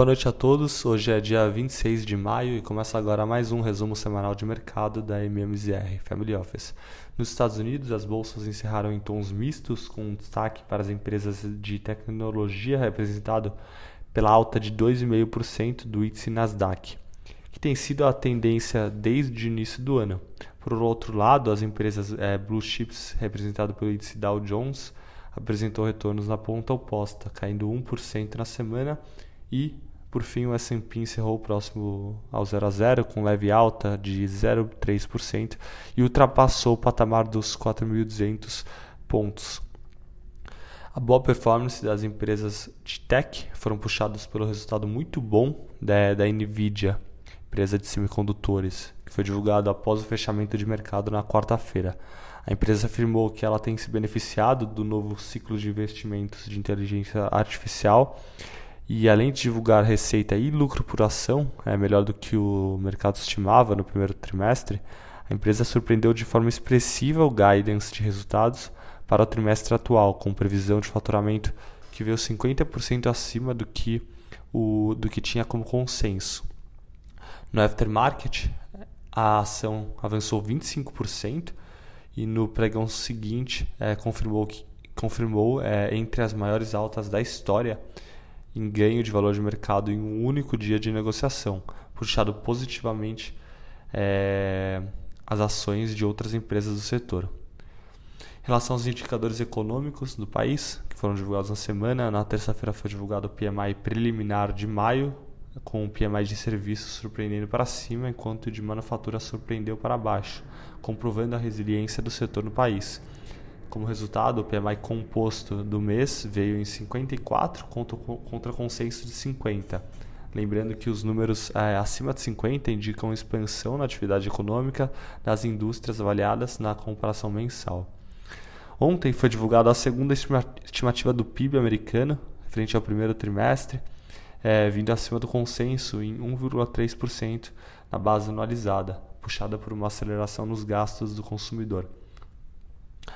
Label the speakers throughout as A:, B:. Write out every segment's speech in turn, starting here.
A: Boa noite a todos. Hoje é dia 26 de maio e começa agora mais um resumo semanal de mercado da MMZR Family Office. Nos Estados Unidos, as bolsas encerraram em tons mistos, com destaque para as empresas de tecnologia, representado pela alta de 2,5% do índice Nasdaq, que tem sido a tendência desde o início do ano. Por outro lado, as empresas é, blue chips, representado pelo índice Dow Jones, apresentou retornos na ponta oposta, caindo 1% na semana e, por fim, o S&P encerrou próximo ao 0 a 0 com leve alta de 0,3% e ultrapassou o patamar dos 4.200 pontos. A boa performance das empresas de tech foram puxadas pelo resultado muito bom da, da Nvidia, empresa de semicondutores, que foi divulgado após o fechamento de mercado na quarta-feira. A empresa afirmou que ela tem se beneficiado do novo ciclo de investimentos de inteligência artificial e além de divulgar receita e lucro por ação, é melhor do que o mercado estimava no primeiro trimestre, a empresa surpreendeu de forma expressiva o guidance de resultados para o trimestre atual, com previsão de faturamento que veio 50% acima do que, o, do que tinha como consenso. No aftermarket, a ação avançou 25% e no pregão seguinte é, confirmou, que, confirmou é, entre as maiores altas da história em ganho de valor de mercado em um único dia de negociação, puxado positivamente é, as ações de outras empresas do setor. Em relação aos indicadores econômicos do país, que foram divulgados na semana, na terça-feira foi divulgado o PMI preliminar de maio, com o PMI de serviços surpreendendo para cima, enquanto o de manufatura surpreendeu para baixo, comprovando a resiliência do setor no país. Como resultado, o PMI composto do mês veio em 54 contra, contra consenso de 50. Lembrando que os números é, acima de 50 indicam expansão na atividade econômica das indústrias avaliadas na comparação mensal. Ontem foi divulgada a segunda estimativa do PIB americano, frente ao primeiro trimestre, é, vindo acima do consenso em 1,3% na base anualizada, puxada por uma aceleração nos gastos do consumidor.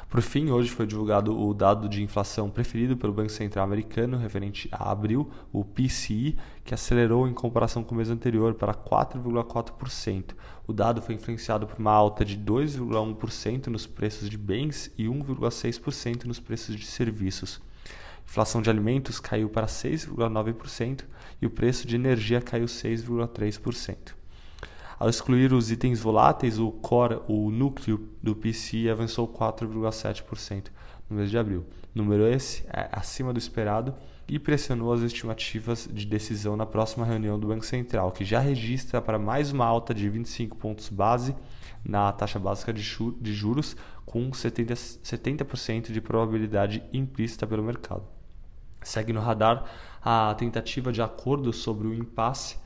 A: Por fim, hoje foi divulgado o dado de inflação preferido pelo Banco Central americano, referente a abril, o PCI, que acelerou em comparação com o mês anterior para 4,4%. O dado foi influenciado por uma alta de 2,1% nos preços de bens e 1,6% nos preços de serviços. A inflação de alimentos caiu para 6,9% e o preço de energia caiu 6,3%. Ao excluir os itens voláteis, o core, o núcleo do PCI avançou 4,7% no mês de abril. Número esse é acima do esperado e pressionou as estimativas de decisão na próxima reunião do Banco Central, que já registra para mais uma alta de 25 pontos base na taxa básica de juros, com 70%, 70 de probabilidade implícita pelo mercado. Segue no radar a tentativa de acordo sobre o impasse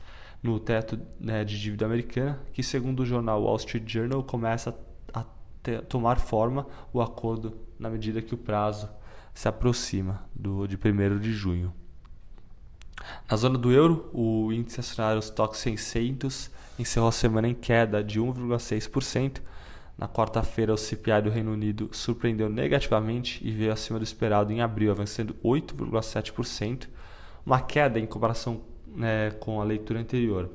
A: no teto né, de dívida americana, que segundo o jornal Wall Street Journal começa a ter, tomar forma o acordo na medida que o prazo se aproxima do, de 1 de junho. Na zona do euro, o índice acionário Stock 600 encerrou a semana em queda de 1,6%. Na quarta-feira, o CPI do Reino Unido surpreendeu negativamente e veio acima do esperado em abril, avançando 8,7%, uma queda em comparação né, com a leitura anterior.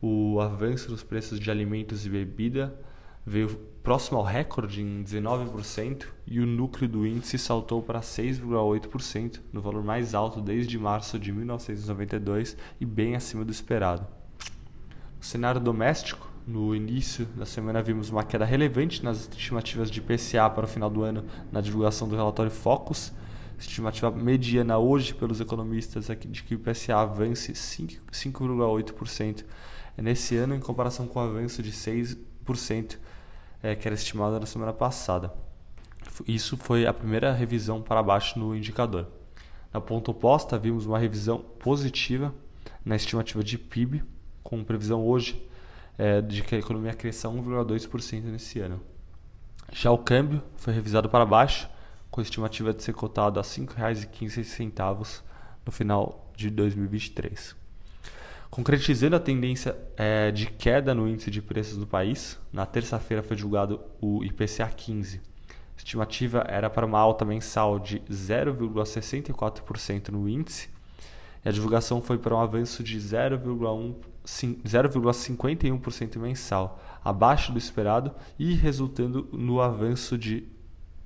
A: O avanço dos preços de alimentos e bebida veio próximo ao recorde em 19% e o núcleo do índice saltou para 6,8%, no valor mais alto desde março de 1992 e bem acima do esperado. No cenário doméstico, no início da semana vimos uma queda relevante nas estimativas de PCA para o final do ano na divulgação do relatório Focus, estimativa mediana hoje pelos economistas é de que o PSA avance 5,8% nesse ano, em comparação com o avanço de 6% é, que era estimado na semana passada. Isso foi a primeira revisão para baixo no indicador. Na ponta oposta, vimos uma revisão positiva na estimativa de PIB, com previsão hoje é, de que a economia cresça 1,2% nesse ano. Já o câmbio foi revisado para baixo, com estimativa de ser cotado a R$ 5,15 no final de 2023. Concretizando a tendência é, de queda no índice de preços do país, na terça-feira foi divulgado o IPCA 15. A estimativa era para uma alta mensal de 0,64% no índice, E a divulgação foi para um avanço de 0,51% mensal, abaixo do esperado e resultando no avanço de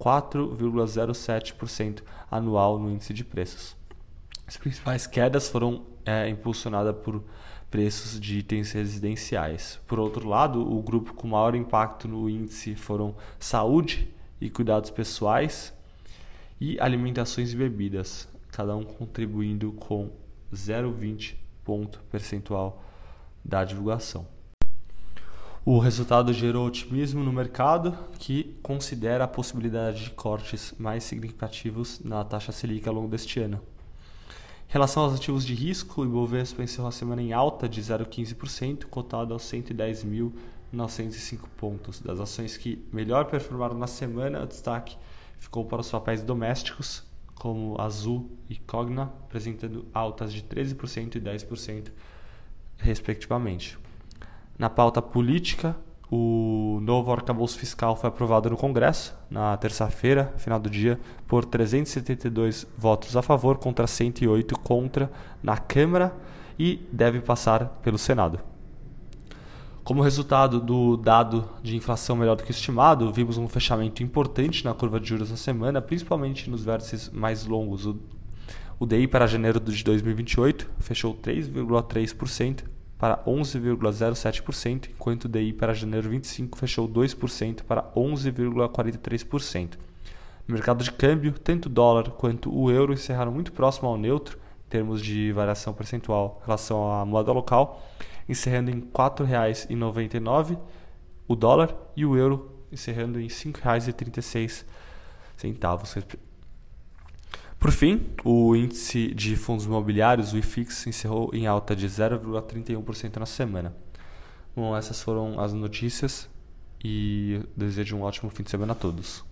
A: 4,07% anual no índice de preços. As principais quedas foram é, impulsionadas por preços de itens residenciais. Por outro lado, o grupo com maior impacto no índice foram saúde e cuidados pessoais e alimentações e bebidas, cada um contribuindo com 0,20 ponto percentual da divulgação. O resultado gerou otimismo no mercado, que considera a possibilidade de cortes mais significativos na taxa Selic ao longo deste ano. Em relação aos ativos de risco, o Ibovespa encerrou a semana em alta de 0,15%, cotado aos 110.905 pontos. Das ações que melhor performaram na semana, o destaque ficou para os papéis domésticos, como Azul e Cogna, apresentando altas de 13% e 10%, respectivamente. Na pauta política, o novo arcabouço fiscal foi aprovado no Congresso na terça-feira, final do dia, por 372 votos a favor contra 108 contra na Câmara e deve passar pelo Senado. Como resultado do dado de inflação melhor do que estimado, vimos um fechamento importante na curva de juros na semana, principalmente nos vértices mais longos. O DI para janeiro de 2028 fechou 3,3%, para 11,07%, enquanto o DI para janeiro 25 fechou 2% para 11,43%. No mercado de câmbio, tanto o dólar quanto o euro encerraram muito próximo ao neutro, em termos de variação percentual em relação à moeda local, encerrando em R$ 4,99 o dólar e o euro encerrando em R$ 5,36 por fim, o índice de fundos imobiliários, o IFIX, encerrou em alta de 0,31% na semana. Bom, essas foram as notícias e desejo um ótimo fim de semana a todos.